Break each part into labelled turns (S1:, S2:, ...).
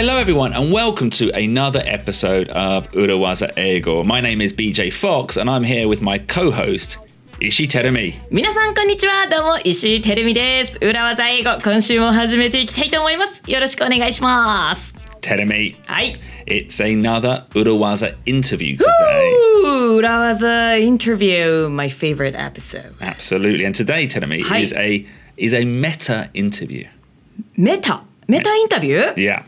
S1: Hello, everyone, and welcome to another episode of Urawaza Ego. My name is BJ Fox, and I'm here with my co host, 石井てるみ
S2: 皆さんこんにちはどうも石井てるみです裏技英語今週も始めていきたいと思いますよろしくお願いします Teremi. Hi.
S1: It's another Urawaza interview today.
S2: Ooh, Urawaza interview, my favorite episode.
S1: Absolutely. And today, Teremi, a is a meta interview.
S2: Meta? Meta interview?
S1: Yeah.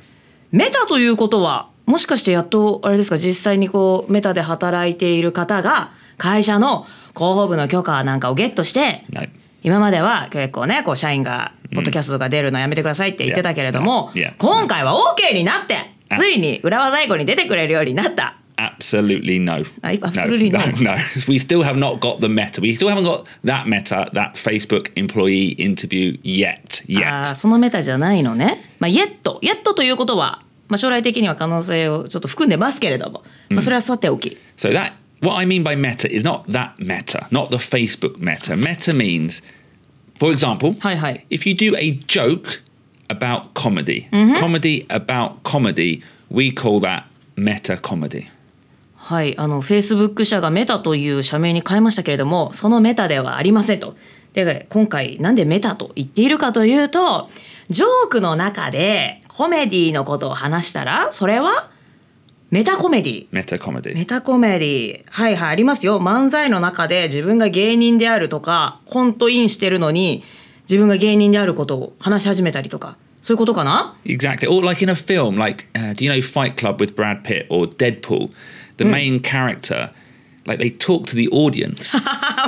S2: メタということはもしかしてやっとあれですか実際にこうメタで働いている方が会社の広報部の許可なんかをゲットして
S1: はい
S2: 今までは結構ねこう社員がポッドキャストとか出るのやめてくださいって言ってたけれども、今回は OK になってついに浦和在庫に出てくれるようになった。
S1: Absolutely no.
S2: I- absolutely
S1: no,
S2: no.
S1: no. We still have not got the meta. We still haven't got that meta, that Facebook employee interview yet.
S2: あ
S1: Yet.
S2: ーそのメタじゃないのね。まあ、イエット。イエットということは、まあ、将来的には可能性をちょっと含んでますけれども、まあ、それはさておき。
S1: So that what I mean by meta is not that meta, not the Facebook meta. Meta means, for example,
S2: はいはい。
S1: if you do a joke about comedy, comedy about comedy, we call that meta comedy.
S2: はい、あの、Facebook 社がメタという社名に変えましたけれども、そのメタではありませんと。で、今回なんでメタと言っているかというと、ジョークの中でコメディのことを話したら、それはメタコメディ。
S1: Meta comedy.
S2: メタコメディはいはいありますよ漫才の中で自分が芸人であるとかコントインしてるのに自分が芸人であることを話し始めたりとかそういうことかな
S1: ？Exactly. Or like in a film, like uh, do you know Fight Club with Brad Pitt or Deadpool? The main character, like they talk to the audience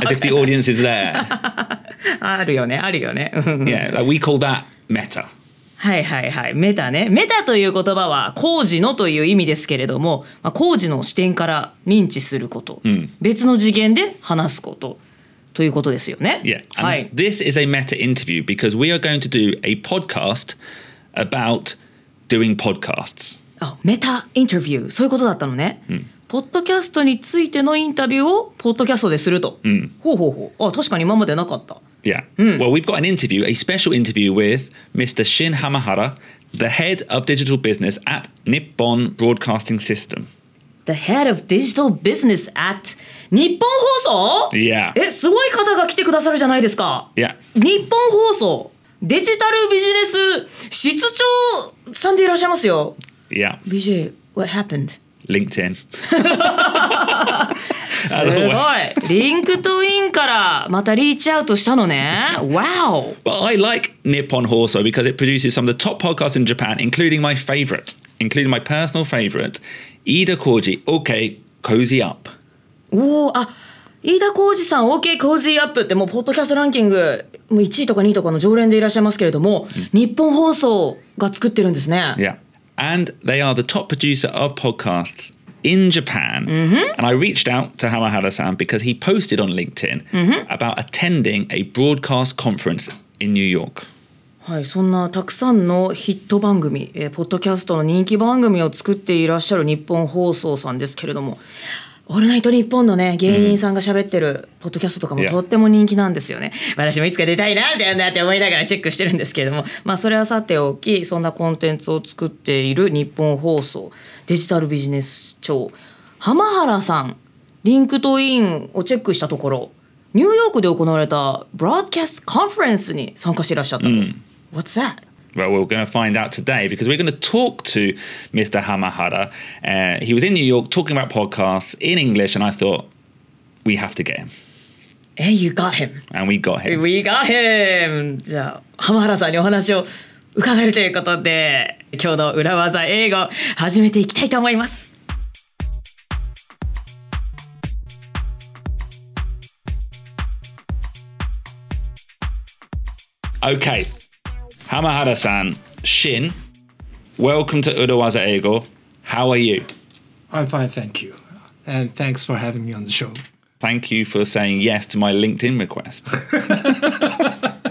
S1: as if the audience is there.
S2: あるよねあるよねうん
S1: Yeah, like we call that meta.
S2: はいはいはいメタねメタという言葉は工事のという意味ですけれども、まあ、工事の視点から認知すること、別の次元で話すことということですよね
S1: Yeah.
S2: はい
S1: this is a meta interview because we are going to do a podcast about doing podcasts.
S2: あメタインタビューそういうことだったのね、ポッドキャストについてのインタビューをポッドキャストですると、ほうほうほうあ確かに今までなかった
S1: Yeah. Well, we've got an interview, a special interview with Mr. Shin Hamahara, the head of digital business at Nippon Broadcasting System.
S2: The head of digital business at 日本放送
S1: Yeah.
S2: えすごい方が来てくださるじゃないですか
S1: Yeah.
S2: 日本放送デジタルビジネス室長さんでいらっしゃいますよ
S1: Yeah.
S2: BJ what happened?
S1: LinkedIn.
S2: すごいリンクトインからまたリーチアウトしたのね Wow
S1: But I like Nippon Horso because it produces some of the top podcasts in Japan, including my favorite, including my personal favorite, Iida Koji, Okay, Cozy Up.
S2: おおあ飯田浩二さん OK コージーアップってもうポッドキャストランキングもう1位とか2位とかの常連でいらっしゃいますけれども、ニッポン放送が作ってるんですね。
S1: Yeah. And they are the top producer of podcasts in Japan. And I reached out to Hamahara san because he posted on LinkedIn about attending a broadcast conference in New York.
S2: はい、そんなたくさんのヒット番組、えーポッドキャストの人気番組を作っていらっしゃる日本放送さんですけれども「 オールナイトニッポン」のね芸人さんが喋ってるポッドキャストとかも.とっても人気なんですよね。私もいつか出たいなってなって思いながらチェックしてるんですけれどもまあそれはさておきそんなコンテンツを作っているニッポン放送デジタルビジネス長浜原さん LinkedIn をチェックしたところニューヨークで行われた broadcast conference に参加していらっしゃったと。What's that?
S1: Well, we're going to find out today because we're going to talk to Mr. Hamahara. Uh, he was in New York talking about podcasts in English, and I thought we have to get him.
S2: Hey, you got him.
S1: And we got him.
S2: We got him! じゃあ、浜原さんにお話を伺えるということで、今日の裏技英語始めていきたいと思います。
S1: Okay. Hamahara san, Shin, welcome to Urawaza Ego. How are you?
S3: I'm fine, thank you. And thanks for having me on the show.
S1: Thank you for saying yes to my LinkedIn request.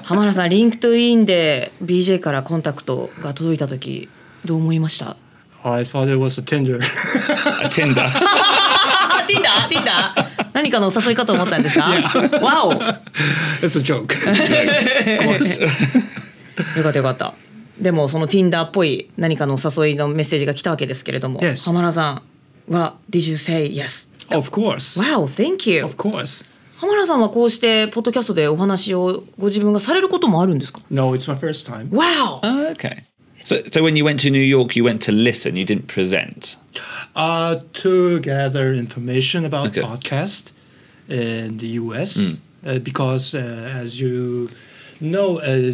S2: 浜原さん、リンクトインで BJ からコンタクトが届いたとき、どう思いました
S3: I thought it was a Tinder.
S1: A Tinder.
S2: あ、ティンダーティンダー何かのお誘いかと思ったんですかわ
S3: it's a joke.
S1: of course.
S2: およかったよかった。でもその Tinder っぽい何かのお誘いのメッセージが来たわけですけれども、
S3: Yes.
S2: 浜田さんは Did you say yes?
S3: Of course.
S2: Wow, thank you.
S3: Of course.
S2: 浜田さんはこうしてポッドキャストでお話をご自分がされることもあるんですか
S3: No, it's my first time.
S2: Wow!
S1: Oh, okay. So, so when you went to New York, you went to listen. You didn't present.
S3: Uh, to gather information about
S1: Okay.
S3: podcast in the U.S. Uh, because, uh, as you know, uh,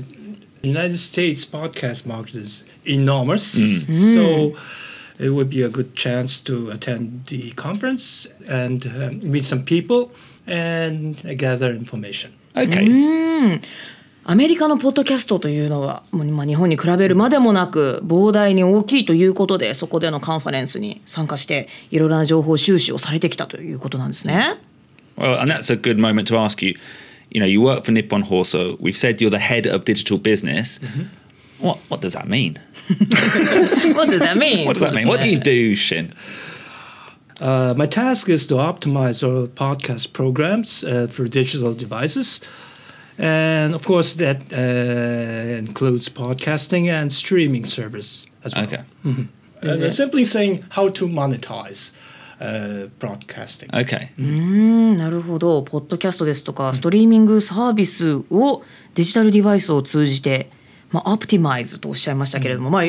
S3: United States podcast market is enormous. So it would be a good chance to attend the conference and uh, meet some people and uh, gather information.
S1: Okay.
S2: アメリカのポッドキャストというのは、もうまあ、日本に比べるまでもなく膨大に大きいということでそこでのカンファレンスに参加していろいろな情報収集をされてきたということなんですね。
S1: Well, and that's a good moment to ask you. You know, you work for Nippon Hoso. We've said you're the head of digital business. What what does that mean?
S2: What does that mean?
S1: What does that mean? What do you do, Shin?
S3: Uh, my task is to optimize our podcast programs uh, for digital devices. And of course, that uh, includes podcasting and streaming service as well.
S1: Okay.
S3: Uh, simply saying how to monetize uh, broadcasting.
S1: Okay.
S2: なるほどポッドキャストですとかストリーミングサービスをデジタルデバイスを通じて、まあ、アプティマイズとおっしゃいましたけれども、まあ、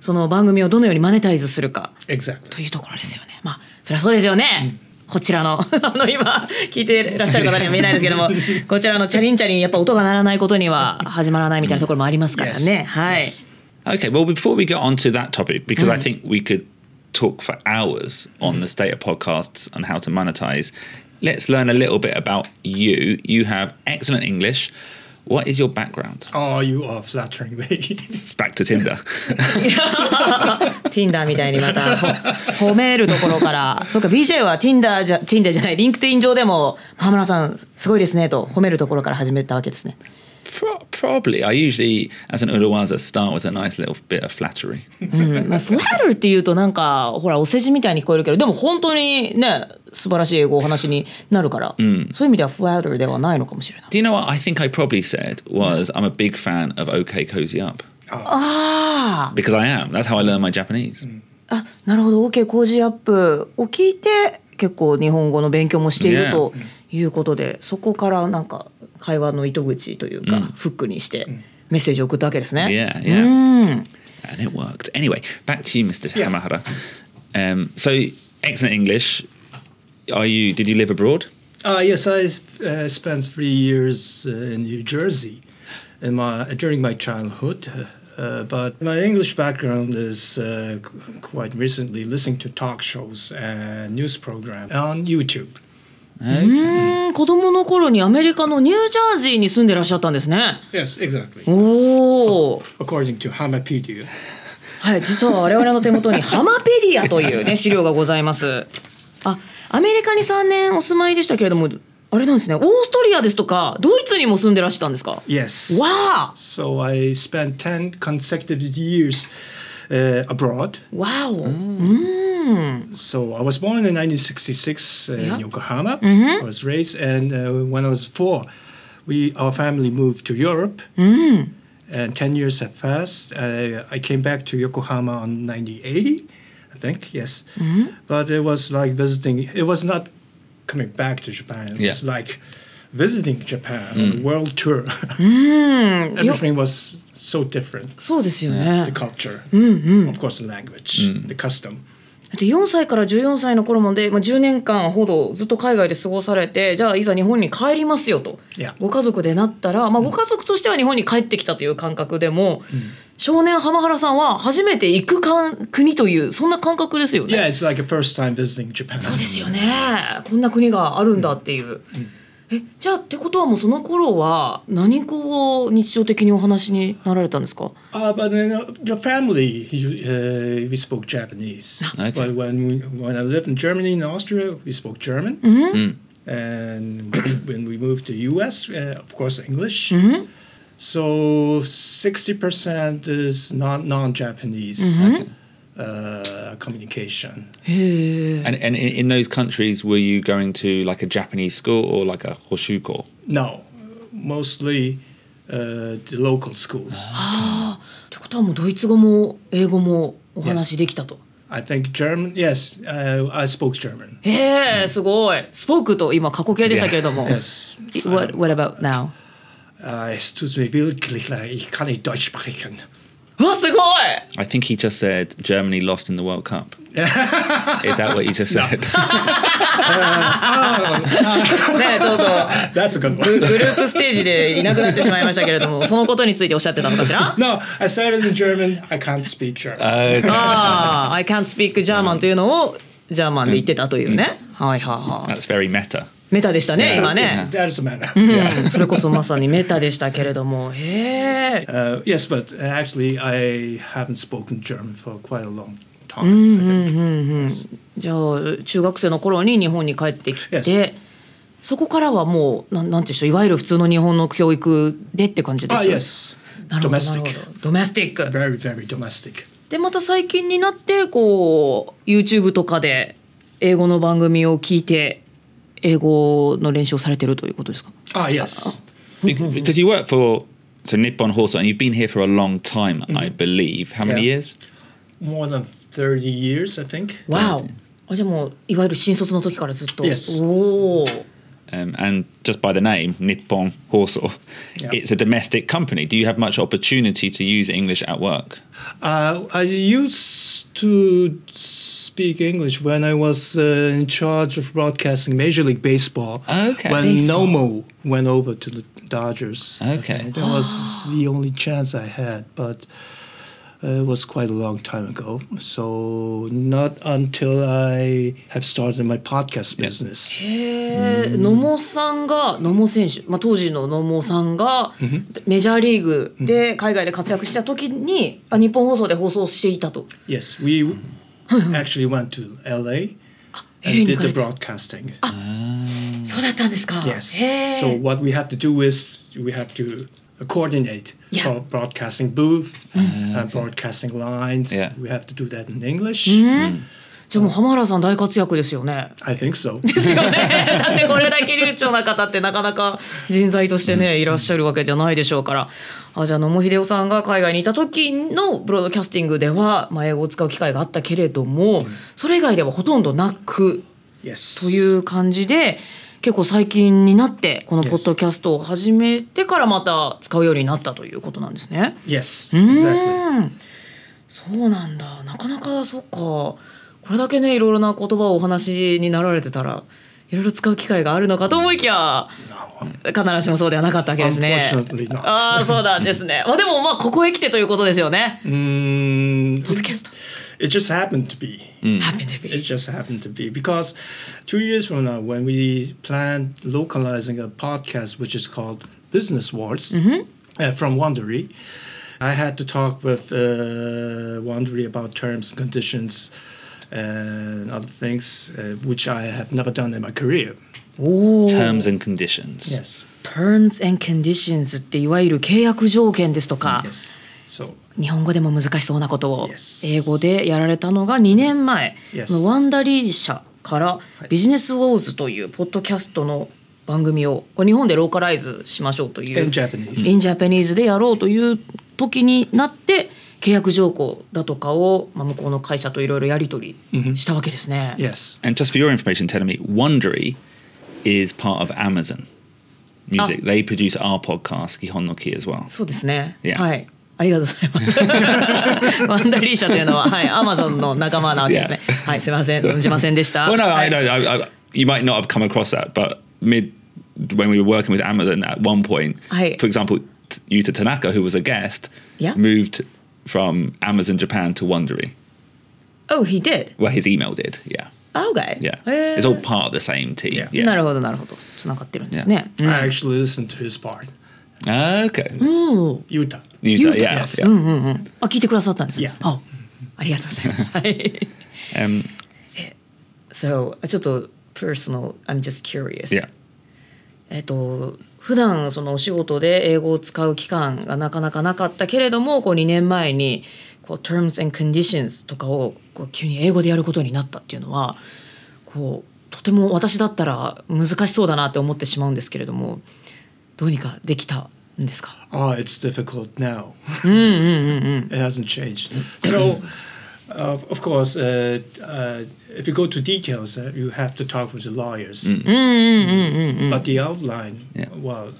S2: その番組をどのようにマネタイズするか
S3: Exactly.
S2: というところですよね。まあそりゃそうですよね。こちらの あの今聞いてらっしゃる方には見えないですけども こちらのチャリンチャリンやっぱ音が鳴らないことには始まらないみたいなところもありますからね。
S3: Yes.
S2: はい。
S1: Okay. Well, before we get on to that topic, because I think we could talk for hours on the state of podcasts and how to monetize, let's learn a little bit about you. You have excellent English. What is your background?
S3: Oh, you are flattering me.
S1: Back to Tinder.
S2: Tinder みたいにまたほ褒めるところからそうか BJ は Tinder じゃ Tinder じゃないリンクトイン上でも浜村さんすごいですねと褒めるところから始めたわけですね。
S1: Pro- probably. I usually, as an Urawaza, start with a nice little bit of flattery.
S2: うんまあ、フラッルっていうとなんかほらお世辞みたいに聞こえるけどでも本当にね素晴らしい英語お話になるから、そういう意味ではフラッルではないのかもしれない。
S1: Do you know what I think I probably said was I'm a big fan of OK Cozy Up
S2: あ
S1: because I am. That's how I learn my Japanese.
S2: ああなるほど OK 工事アップを聞いて結構日本語の勉強もしている
S1: Yeah.
S2: ということで、そこからなんか会話の糸口というか、フックにしてメッセージを送ったわけですね。
S1: Yeah,
S2: う
S1: yeah.
S2: ん
S1: And it worked. Anyway, back to you, Mr.
S3: Yeah.
S1: Hamahara. Um, so, excellent English. Are you? Did you live abroad?
S3: Uh, yes, I uh, spent three years uh, in New Jersey in my, during my childhood. Uh, uh, but my English background is uh, qu- quite recently listening to talk shows and news programs on YouTube.
S2: うん子供の頃にアメリカのニュージャージーに住んでらっしゃったんですね。
S3: Yes, exactly.
S2: おお。
S3: According to Hamapedia.
S2: はい、実は我々の手元にハマペディアというね 資料がございます。あ、アメリカに3年お住まいでしたけれども、あれなんですね。オーストリアですとかドイツにも住んでらしたんですか
S3: ？Yes.
S2: わあ、
S3: So I spent 10 consecutive years uh, abroad.
S2: Wow. Mm. Mm.
S3: So I was born in 1966 uh,
S2: yep.
S3: in Yokohama. Mm-hmm. I was raised, and uh, when I was four, we our family moved to Europe. Mm. And 10 years have passed. I came back to Yokohama on 1980, I think, yes. Mm-hmm. But it was like visiting, it was not coming back to Japan. It
S1: yeah.
S3: was like visiting Japan, mm. world tour. mm. Everything was so different.
S2: そうですよ
S3: The
S2: ね。
S3: culture, of course, the language, the custom.
S2: で4歳から14歳の頃まで、まあ、10年間ほどずっと海外で過ごされてじゃあいざ日本に帰りますよと
S3: Yeah.
S2: ご家族でなったら、まあ、ご家族としては日本に帰ってきたという感覚でも、少年浜原さんは初めて行くかん国というそんな感覚ですよね。
S3: Yeah, it's like a first time visiting Japan.
S2: そうですよねこんな国があるんだっていう。えじゃあってことはもうその頃は何語を日常的にお話しになられたんですか
S3: Uh, but in uh, your family, you, uh, we spoke Japanese.
S1: Okay.
S3: But when we, when I lived in Germany and Austria, we spoke German. And when we moved to US, uh, of course, English. So sixty percent is non non Japanese uh, communication.
S2: へえ
S1: And, and in, in those countries, were you going to like a Japanese school or like a hoshuko?
S3: No, mostly uh, the local schools.
S2: ってことはもうドイツ語も英語もお話しできたと。
S3: I think German. Yes, uh, I spoke German.
S2: へえすごい。スポークと今過去形でしたけれども。
S3: Yes.
S2: What, what about now?
S3: Uh, es tut mir wirklich leid. Ich kann nicht Deutsch sprechen.
S2: うわすごい
S1: I think he just said Germany lost in the World Cup. Is that what you just said?
S2: ねちょっと
S3: That's a good
S2: グ
S3: one.
S2: グループステージでいなくなってしまいましたけれどもそのことについておっしゃってたのかしら
S3: no, I said it in German. I can't speak German.
S2: ああ I can't speak German というのをジャーマンで言ってたというね、はいはいはい
S1: That's very meta.
S2: メタでしたね今ねそれこそまさにメタでしたけれどもへえ
S3: Uh, yes, but uh, actually, I haven't spoken German for quite a long time.
S2: じゃあ中学生の頃に日本に帰ってきて
S3: Yes.
S2: そこからはもうなんなんていうんでしょういわゆる普通の日本の教育でって感じで
S3: Ah,
S2: す
S3: yes.
S2: なるほどなるほ
S3: Domestic.
S2: どドメスティック
S3: Very, very domestic.
S2: でまた最近になってこう YouTube とかで英語の番組を聞いて英語の練習をされてるということですか
S3: Ah, yes.
S1: Be- Because you work for so Nippon Horse and you've been here for a long time, I believe. How many
S3: Yeah.
S1: years?
S3: More than 30 years, I think.
S2: わおあじゃあもういわゆる新卒の時からずっと
S3: Yes.
S2: おお
S1: Um, and just by the name, Nippon Horse,
S3: Yeah.
S1: it's a domestic company. Do you have much opportunity to use English at work?
S3: Uh, I used to speak English when I was uh, in charge of broadcasting Major League Baseball.
S1: Okay.
S3: When
S2: Baseball.
S3: Nomo went over to the Dodgers.
S1: Okay.
S3: That was the only chance I had, but uh, it was quite a long time ago. So not until I have started my podcast business.
S2: へえ野茂さんが野茂選手、まあ、当時の野茂さんがメジャーリーグで海外で活躍した時にあ日本放送で放送していたと。
S3: Yes, we actually went to LA and did the broadcasting. Yes. So what we have to do is we have to coordinate
S2: yeah.
S3: broadcasting booth, uh, broadcasting lines.
S1: Yeah.
S3: We have to do that in English. Mm-hmm. Mm.
S2: じゃあもう浜原さん大活躍ですよね。
S3: I think so.
S2: ですよね。だってこれだけ流暢な方ってなかなか人材としてねいらっしゃるわけじゃないでしょうから。あじゃあ野茂英雄さんが海外にいた時のブロードキャスティングでは、まあ、英語を使う機会があったけれども、それ以外ではほとんどなく.という感じで結構最近になってこのポッドキャストを始めてからまた使うようになったということなんですね。
S3: Yes. Exactly.
S2: うんそうなんだなかなかそっかこれだけねいろいろな言葉をお話になられてたらいろいろ使う機会があるのかと思いきや必ずしもそうではなかったわけですね。ああそうなんですね。まあでもまあここへ来てということですよね。
S3: Mm,
S2: ポッドキャスト
S3: it just happened to be.
S2: happen to
S3: It
S2: be
S3: just happened to be because two years from now, when we plan localizing a podcast which is called Business Wars uh, from Wandery, I had to talk with uh, Wandery about terms and conditions and other things, uh, which I have never done in my career.
S2: おお。
S1: Terms and conditions.
S3: Yes.
S2: Terms and conditions っていわゆる契約条件ですとか、
S3: Yes. So
S2: 日本語でも難しそうなことを.英語でやられたのが2年前、
S3: Yes.
S2: ワンダリー社からビジネスウォーズというポッドキャストの番組をこれ日本でローカライズしましょうという
S3: in Japanese.
S2: in Japanese でやろうという時になって契約条項だとかを、まあ、向こうの会社といろいろやり取りしたわけですね。
S3: Yes.
S1: And just for your information, telling me Wondery is part of Amazon Music.
S2: Oh.
S1: They produce our podcast, Gihon no Ki, as well.
S2: そうですね。
S1: Yeah.
S2: はい。ありがとうございます。ワンダリー社というのは、はい、アマゾンの仲間なわけですね。
S1: Yeah.
S2: はい、すみません、存じませんでした。
S1: Well, no,
S2: は
S1: I
S2: い
S1: know. I, I, you might not have come across that, but mid when we were working with Amazon at one point, for example, Yuta Tanaka, who was a guest,
S2: Yeah.
S1: moved from Amazon Japan to Wondery.
S2: Oh, he did.
S1: Well, his email did. Yeah,
S2: Okay.
S1: yeah.
S2: へー
S1: It's all part of the same team.
S3: Yeah.
S1: Yeah.
S2: なるほどなるほど。つながってるんですね。
S3: I actually listened to his part.
S1: Ah, okay.
S3: Yuta.
S1: Yuta,
S2: Yuta,
S1: yeah,
S3: yes.
S1: yeah.
S2: あ、聞いてくださったんですね。
S3: Yeah.
S2: あ、ありがとうございます。はい。
S1: Um,
S2: So, ちょっと personal, I'm just curious.
S1: yeah.
S2: えっと 普段そのお仕事で英語を使う期間がなかなかなかったけれどもこう2年前にこう terms and conditions とかをこう急に英語でやることになったっていうのはこうとても私だったら難しそうだなって思ってしまうんですけれどもどうにかできたんですか
S3: ？Oh, it's difficult now. it hasn't changed. So, uh, of course, uh, uh, if you go to details, uh, you have to talk with the lawyers. But the outline,
S1: Yeah.
S3: well,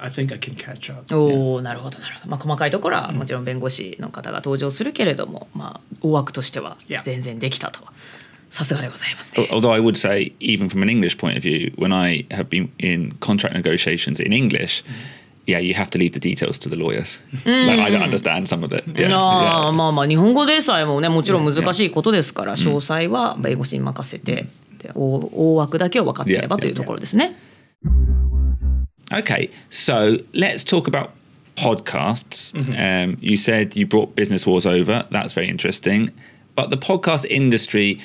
S3: I think I can catch up.
S2: おおなるほどなるほど、まあ、細かいところはもちろん弁護士の方が登場するけれども、まあ、大枠としては.全然できたとさすがでございますね。
S1: Although I would say, even from an English point of view, when I have been in contract negotiations in English, yeah, you have to leave the details to the lawyers. like I don't understand some of it. Yeah,
S2: ああ
S1: yeah.
S2: まあまあ日本語でさえもねもちろん難しいことですから詳細は弁護士に任せて、で大大枠だけを分かっていれば
S1: Yeah,
S2: というところですね。
S1: Okay, so let's talk about podcasts. Um, you said you brought Business Wars over. That's very interesting. But the podcast industry,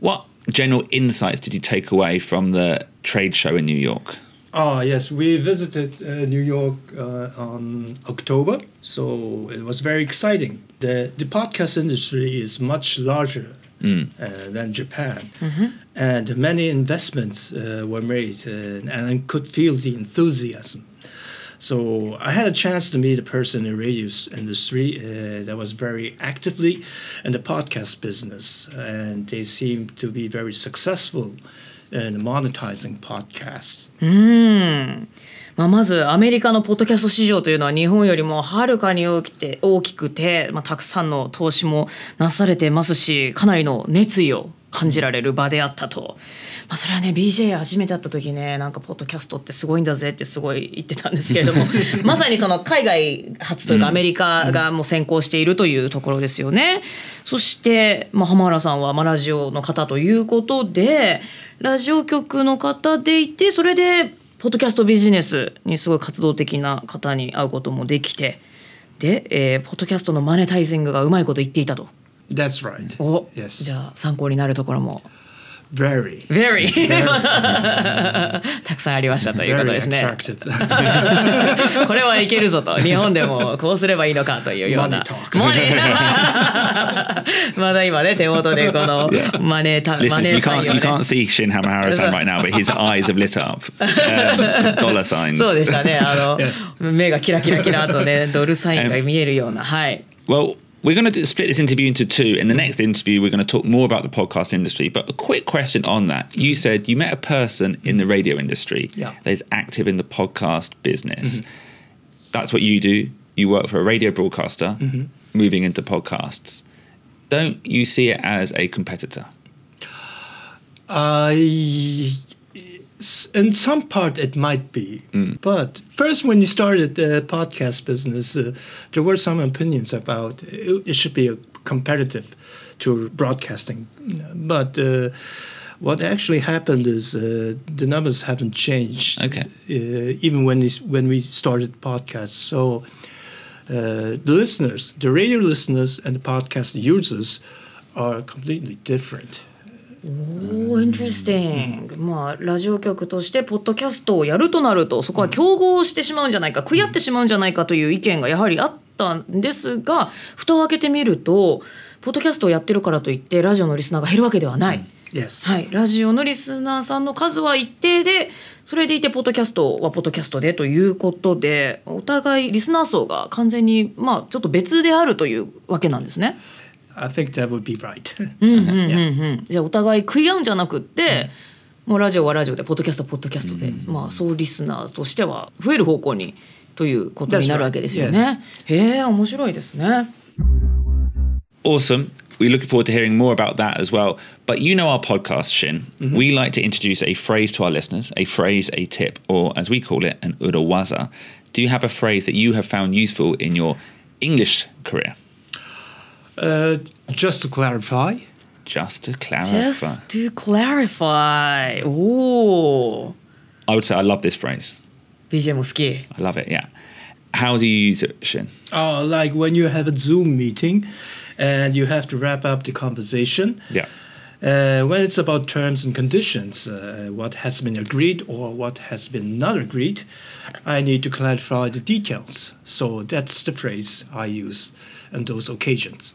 S1: what general insights did you take away from the trade show in New York?
S3: Oh, yes, we visited uh, New York uh, on October, so it was very exciting. The, the podcast industry is much larger uh, than Japan, and many investments uh, were made, uh, and I could feel the enthusiasm. So I had a chance to meet a person in the radio industry uh, that was very actively in the podcast business, and they seemed to be very successful in monetizing podcasts.
S2: まあ、まずアメリカのポッドキャスト市場というのは日本よりもはるかに大きくて大きくて、まあ、たくさんの投資もなされてますしかなりの熱意を感じられる場であったと。まあ、それはね BJ 初めて会った時ねなんかポッドキャストってすごいんだぜってすごい言ってたんですけれども まさにその海外発というかアメリカがもう先行しているというところですよね。そして、まあ、浜原さんはまあラジオの方ということでラジオ局の方でいてそれでポッドキャストビジネスにすごい活動的な方に会うこともできてで、えーポッドキャストのマネタイジングがうまいこと言っていたと。
S3: That's right.
S2: お
S3: Yes.
S2: じゃあ参考になるところも
S3: Very.
S2: たくさんありましたということですね。これはいけるぞと。日本でもこうすればいいのかというような。まだ今ね、手元でこのマネタッ
S1: ク。
S2: Listen,
S1: you can't, you can't see Shin Hamaharasan right now, but his eyes、
S2: そうでしたね。あの、目がキラキラキラとね、ドルサインが見えるような。はい。
S1: We're going to split this interview into two. In the next interview, we're going to talk more about the podcast industry. But a quick question on that: You mm-hmm. said you met a person in the radio industry
S3: Yeah.
S1: that is active in the podcast business. Mm-hmm. That's what you do. You work for a radio broadcaster, mm-hmm. moving into podcasts. Don't you see it as a competitor?
S3: Uh, I, in some part, it might be. But first, when you started the podcast business, uh, there were some opinions about it, it should be a competitive to broadcasting. But uh, what actually happened is uh, the numbers haven't changed.
S1: Okay.
S3: Uh, even when this, when we started podcasts, so. Uh, the listeners, the radio listeners, and the podcast users are completely different.
S2: おー、 interesting。まあ、ラジオ局として、ポッドキャストをやるとなると、そこは競合してしまうんじゃないか、食い合ってしまうんじゃないかという意見がやはりあったんですが、蓋を開けてみると、ポッドキャストをやってるからといって、ラジオのリスナーが減るわけではない。
S3: Yes.
S2: はい、ラジオのリスナーさんの数は一定でそれでいてポッドキャストはポッドキャストでということでお互いリスナー層が完全にまあちょっと別であるというわけなんですね。
S3: I think that would be right.
S2: うんじゃあお互い食い合うんじゃなくって、もうラジオはラジオでポッドキャストはポッドキャストで、まあ総リスナーとしては増える方向にということになるわけですよ
S3: That's
S2: ね。へえ面白いですね。
S1: Awesome. We're looking forward to hearing more about that as well. But you know our podcast, Shin. We like to introduce a phrase to our listeners, a phrase, a tip, or as we call it, an urawaza. Do you have a phrase that you have found useful in your English career?
S3: Uh, just to clarify,
S1: Just to clarify.
S2: Just to clarify おお
S1: I would say I love this phrase.
S2: BJ も好き。
S1: I love it, yeah. How do you use it, Shin?
S3: uh, like when you have a Zoom meeting and you have to wrap up the conversation,
S1: Yeah.
S3: uh, when it's about terms and conditions, uh, what has been agreed or what has been not agreed, I need to clarify the details. So that's the phrase I use on those occasions.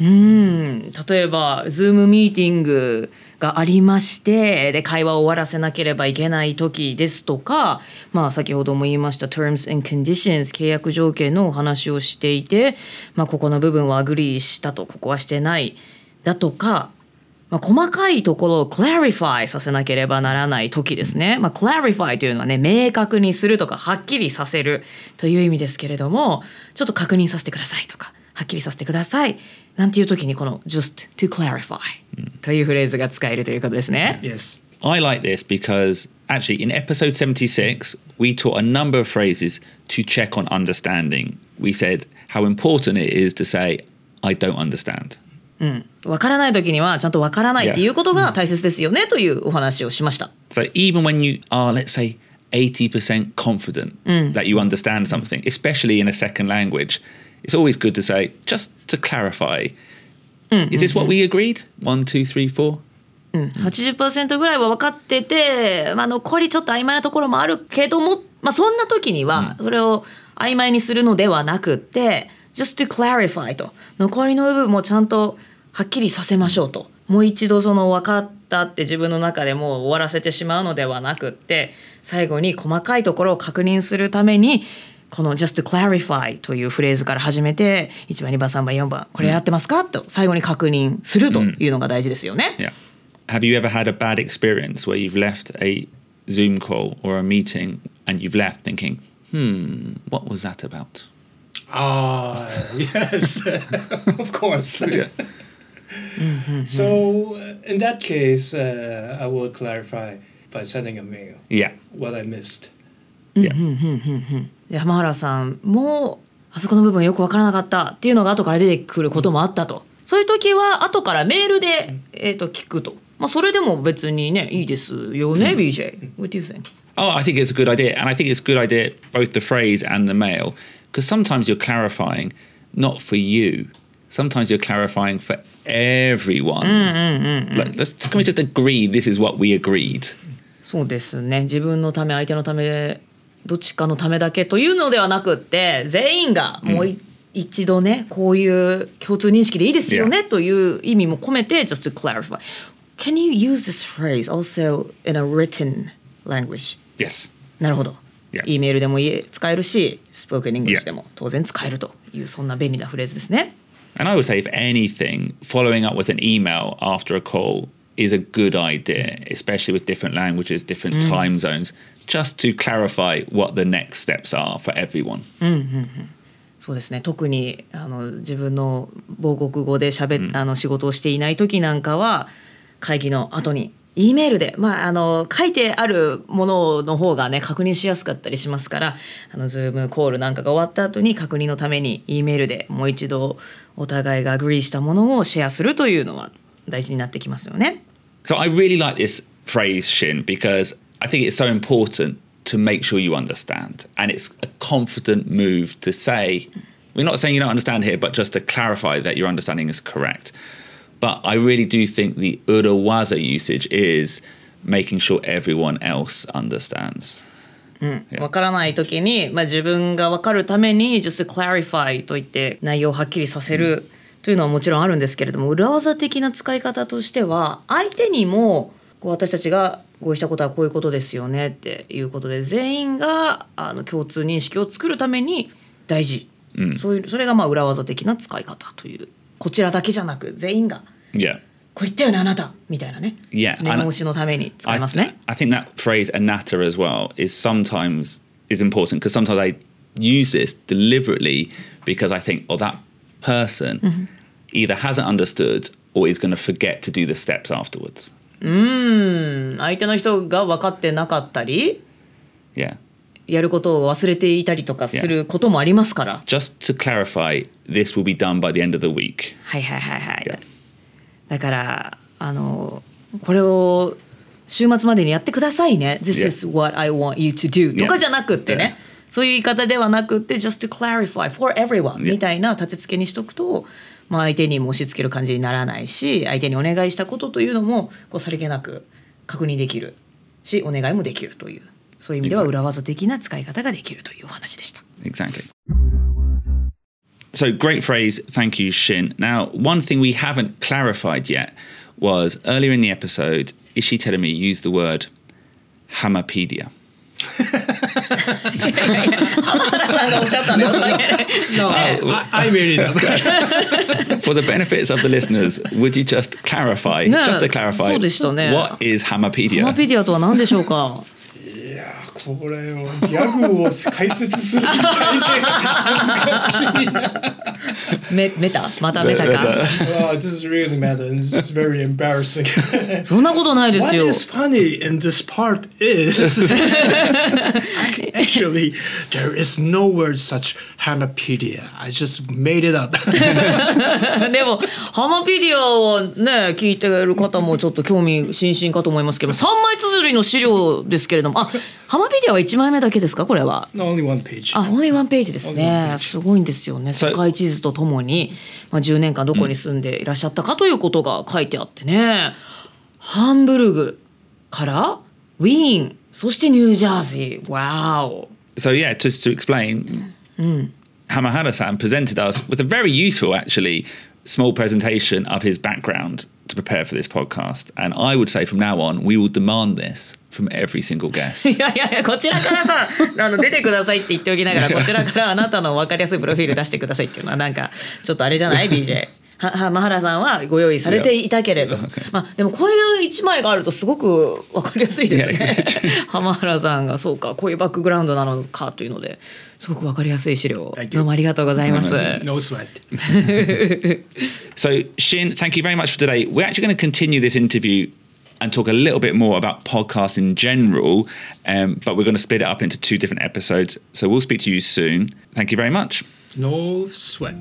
S2: うん例えば Zoom ミーティングがありましてで会話を終わらせなければいけない時ですとか、まあ、先ほども言いました Terms and Conditions 契約条件のお話をしていて、まあ、ここの部分は agree したとここはしてないだとか、まあ、細かいところを clarify させなければならない時ですね。まあ、clarify というのはね明確にするとかはっきりさせるという意味ですけれどもちょっと確認させてくださいとかはっきりさせてくださいなんていう時にこの just to clarify というフレーズが使えるということですね。
S3: Yes.
S1: I like this because actually in episode 76, we taught a number of phrases to check on understanding. We said how important it is to say, I don't understand.
S2: わからない時にはちゃんとわからないっていうことが大切ですよねというお話をしました。
S1: So even when you are, let's say, 80% confident that you understand something, especially in a second language, it's always good to say, just to clarify, is this what we agreed? One, two, three, four?
S2: 80%ぐらいは分かってて、まあ、残りちょっと曖昧なところもあるけども、まあ、そんな時にはそれを曖昧にするのではなくって、just to clarify と残りの部分もちゃんとはっきりさせましょうともう一度その分かったって自分の中でもう終わらせてしまうのではなくって最後に細かいところを確認するためにこの just to clarify というフレーズから始めて1番2番3番4番これやってますかと最後に確認するというのが大事ですよね。
S1: Yeah. Have you ever had a bad experience where you've left a Zoom call or a meeting and you've left thinking, hmm, what was that about?
S3: Ah, yes, of course.
S1: Yeah.
S3: So, uh, in that case, uh, I will clarify by sending a mail
S1: Yeah.
S3: what I missed.
S2: 浜原さんもあそこの部分よく分からなかったっていうのが後から出てくることもあったとそういう時は後からメールで、えー、と聞くと、まあ、それでも別にねいいですよね、BJ What do you think?
S1: Oh, I think it's a good idea. And I think it's a good idea, both the phrase and the mail, because sometimes you're clarifying not for you. Sometimes you're clarifying for everyone. Like, let's, can we just agree this is what we agreed?
S2: そうですね自分のため相手のためどっちかのためだけというのではなくって全員がもうい、一度ねこういう共通認識でいいですよね、という意味も込めて just to clarify Can you use this phrase also in a written language?
S1: Yes.
S2: なるほど。E メールでも使えるし、スポークン・イングリッシュ
S1: Yeah.
S2: でも当然使えるというそんな便利なフレーズですね。
S1: And I would say, if anything, following up with an email after a call is a good idea, especially with different languages, different time zones, just to clarify what the next steps are for everyone.
S2: そうですね。特にあの自分の母国語で喋っ、あの仕事をしていない時なんかは会議の後に E メールで、まあ、あの書いてあるものの方がね確認しやすかったりしますからあの Zoom call なんかが終わった後に確認のために E メールでもう一度お互いが agree したものをシェアするというのは大事になってきますよね。
S1: So I really like this phrase, Shin, because I think it's so important to make sure you understand. And it's a confident move to say, we're not saying you don't understand here, but just to clarify that your understanding is correct. But I really do think the urawaza usage is making sure everyone else understands.
S2: わからない時に、まあ、自分が分かるために just clarify といって内容をはっきりさせるというのはもちろんあるんですけれども裏技的な使い方としては相手にもこう私たちが 合意したことはこういうことですよねっていうことで全員があの共通認識を作るために大事、そういうそれがまあ裏技的な使い方というこちらだけじゃなく全員が
S1: Yeah.
S2: こう言ったよねあなたみたいなね
S1: Yeah,
S2: 念押しのために使い
S1: I,
S2: ますね。
S1: I think that phrase anatta as well is sometimes is important because sometimes I use this deliberately because I think, oh, that person either hasn't understood or is going to forget to do the steps afterwards.
S2: 相手の人が分かってなかったり
S1: Yeah.
S2: やることを忘れていたりとかすることもありますから。
S1: Just to clarify, this will be done by the end of the week.
S2: はいはいはいはい。
S1: Yeah.
S2: だからあのこれを週末までにやってくださいね。This is what I want you to do とかじゃなくってね。そういう言い方ではなくって just to clarify for everyone. みたいな立て付けにしとくと、まあ、相手にも押し付ける感じにならないし相手にお願いしたことというのもこうさりげなく確認できるしお願いもできるというそういう意味では.裏技的な使い方ができるというお話でした。
S1: Exactly. So great phrase. Thank you, Shin. Now, one thing we haven't clarified yet was earlier in the episode, Ishi Terumi used the word Hamapedia.
S2: 浜原さんがおっしゃったんだよそれ
S3: No, I, I made it up.
S1: For the benefits of the listeners, would you just clarify,
S2: No,
S1: just to clarify,
S2: そうでしたね。
S1: what is
S2: ハマ
S1: Hamapedia?
S2: ペディアとは何でしょうか
S3: いやこれをギャグを解説するみたいで恥ずかしいな。
S2: メメタまたメタか
S3: Wow, this is really mad and this is very embarrassing.
S2: そんなことないです
S3: What
S2: よ
S3: is funny in this part is actually there is no word such Hanapedia. I just made it up.
S2: でもハマペディアをね聞いてる方もちょっと興味津々かと思いますけど3枚綴りの資料ですけれどもあハマペディアは1枚目だけですかこれは
S3: Only one page.
S2: あ、オンリーワンページです
S3: Only one
S2: ね。
S3: page
S2: すごいんですよね。世界地図とともに、まあ、10年間どこに住んでいらっしゃったかということが書いてあってね。ハンブルグからウィーン、そしてニュージャージー。わお。
S1: So yeah, just to explain, Hamahara-san presented us with a very useful, actually, small presentation of his background to prepare for this podcast. And I would say from now on, we will demand this from every single guest.
S2: いやいやいや、こちらからさ、あの出てくださいって言っておきながら、こちらからあなたの分かりやすいプロフィール出してくださいっていうのは、なんか、ちょっとあれじゃない ?BJ。ははマハラさんはご用意されていたけれど、まあ、でもこういう一枚があるとすごく分かりやすいですね。浜原さんがそうかこういうバックグラウンドなのかというのですごく分かりやすい資料
S3: Thank you.
S2: どうもありがとうございます。
S3: No sweat.
S1: So, Shin, thank you very much for today. We're actually going to continue this interview and talk a little bit more about podcasts in general, um, but we're going to split it up into two different episodes. So, we'll speak to you soon. Thank you very much.
S3: No sweat.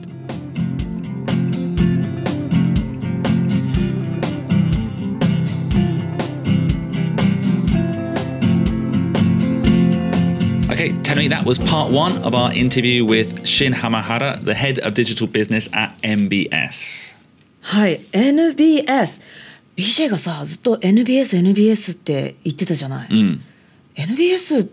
S1: Okay, Tenui, that was part one of our interview with Shin Hamahara, the head of digital business at MBS.
S2: Hi, NBS BJ がさずっと NBSNBS って言ってたじゃない、NBS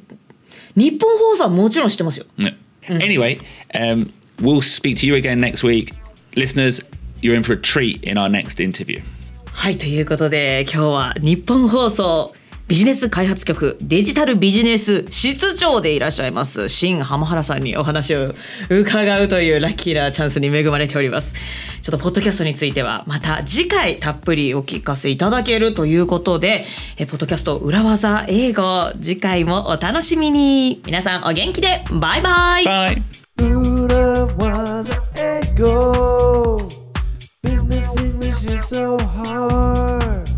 S2: 日本放送はもちろん知ってますよ
S1: No. Anyway, um, we'll speak to you again next week. Listeners, you're in for a treat in our next interview.
S2: はいということで今日は日本放送ビジネス開発局デジタルビジネス室長でいらっしゃいます新浜原さんにお話を伺うというラッキーなチャンスに恵まれておりますちょっとポッドキャストについてはまた次回たっぷりお聞かせいただけるということでえポッドキャスト裏技英語次回もお楽しみに皆さんお元気でバイバイ
S1: Bye.
S4: Buddha was an ego. Business English is so hard.